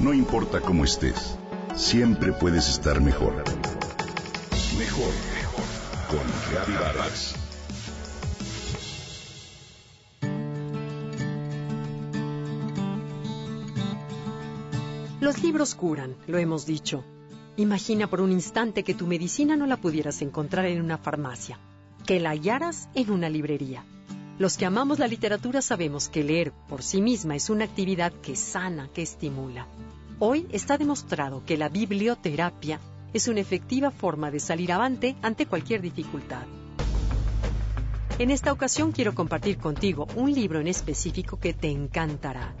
No importa cómo estés, siempre puedes estar mejor. Mejor, mejor. Con Reavivadas. Los libros curan, lo hemos dicho. Imagina por un instante que tu medicina no la pudieras encontrar en una farmacia, que la hallaras en una librería. Los que amamos la literatura sabemos que leer por sí misma es una actividad que sana, que estimula. Hoy está demostrado que la biblioterapia es una efectiva forma de salir avante ante cualquier dificultad. En esta ocasión quiero compartir contigo un libro en específico que te encantará.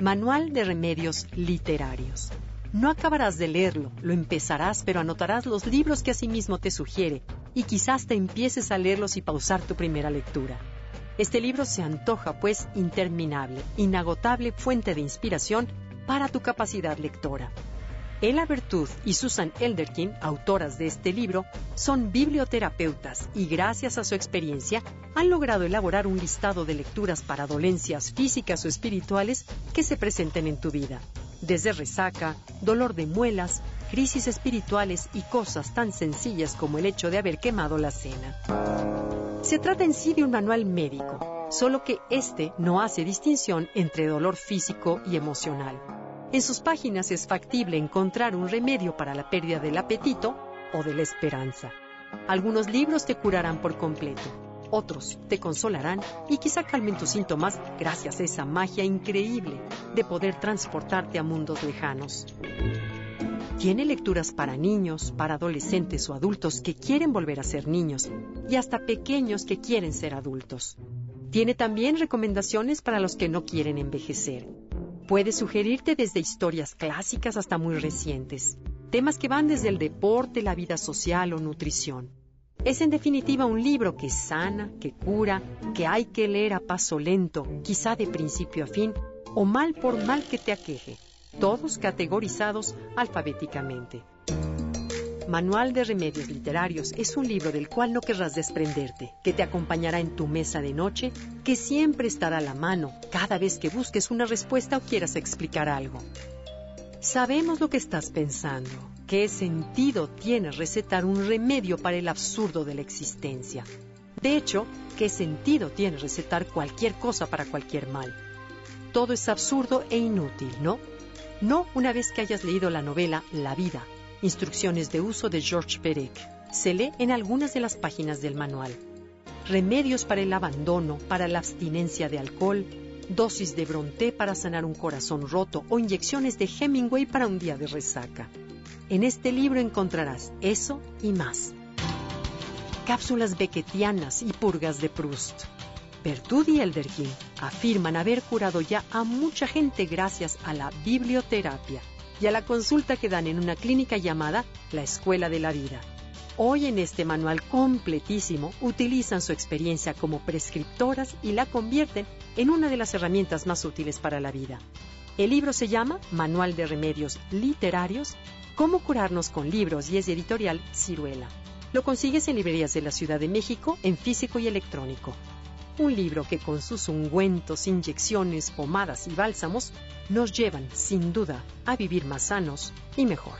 Manual de Remedios Literarios. No acabarás de leerlo, lo empezarás, pero anotarás los libros que asimismo te sugiere y quizás te empieces a leerlos y pausar tu primera lectura. Este libro se antoja, pues, interminable, inagotable fuente de inspiración para tu capacidad lectora. Ella Bertuz y Susan Elderkin, autoras de este libro, son biblioterapeutas y gracias a su experiencia han logrado elaborar un listado de lecturas para dolencias físicas o espirituales que se presenten en tu vida, desde resaca, dolor de muelas, crisis espirituales y cosas tan sencillas como el hecho de haber quemado la cena. Se trata en sí de un manual médico, solo que este no hace distinción entre dolor físico y emocional en sus páginas es factible encontrar un remedio para la pérdida del apetito o de la esperanza. Algunos libros te curarán por completo, otros te consolarán y quizá calmen tus síntomas gracias a esa magia increíble de poder transportarte a mundos lejanos. Tiene lecturas para niños, para adolescentes o adultos que quieren volver a ser niños y hasta pequeños que quieren ser adultos. Tiene también recomendaciones para los que no quieren envejecer Puede sugerirte desde historias clásicas hasta muy recientes, temas que van desde el deporte, la vida social o nutrición. Es en definitiva un libro que sana, que cura, que hay que leer a paso lento, quizá de principio a fin, o mal por mal que te aqueje, todos categorizados alfabéticamente. Manual de Remedios Literarios es un libro del cual no querrás desprenderte, que te acompañará en tu mesa de noche, que siempre estará a la mano cada vez que busques una respuesta o quieras explicar algo. Sabemos lo que estás pensando. ¿Qué sentido tiene recetar un remedio para el absurdo de la existencia? De hecho, ¿qué sentido tiene recetar cualquier cosa para cualquier mal? Todo es absurdo e inútil, ¿no? No una vez que hayas leído la novela La vida Instrucciones de uso de George Perec. Se lee en algunas de las páginas del manual. Remedios para el abandono, para la abstinencia de alcohol, dosis de Bronté para sanar un corazón roto o inyecciones de Hemingway para un día de resaca. En este libro encontrarás eso y más. Cápsulas becketianas y purgas de Proust. Bertud y Elderkin afirman haber curado ya a mucha gente gracias a la biblioterapia y a la consulta que dan en una clínica llamada la Escuela de la Vida. Hoy en este manual completísimo utilizan su experiencia como prescriptoras y la convierten en una de las herramientas más útiles para la vida. El libro se llama Manual de Remedios Literarios, Cómo curarnos con libros y es editorial Ciruela. Lo consigues en librerías de la Ciudad de México en físico y electrónico. Un libro que con sus ungüentos, inyecciones, pomadas y bálsamos nos llevan, sin duda, a vivir más sanos y mejor.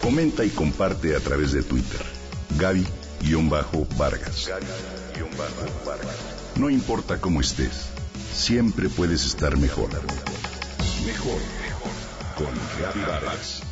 Comenta y comparte a través de Twitter. Gaby-Vargas. No importa cómo estés, siempre puedes estar mejor. Mejor, mejor. Con Gaby Vargas.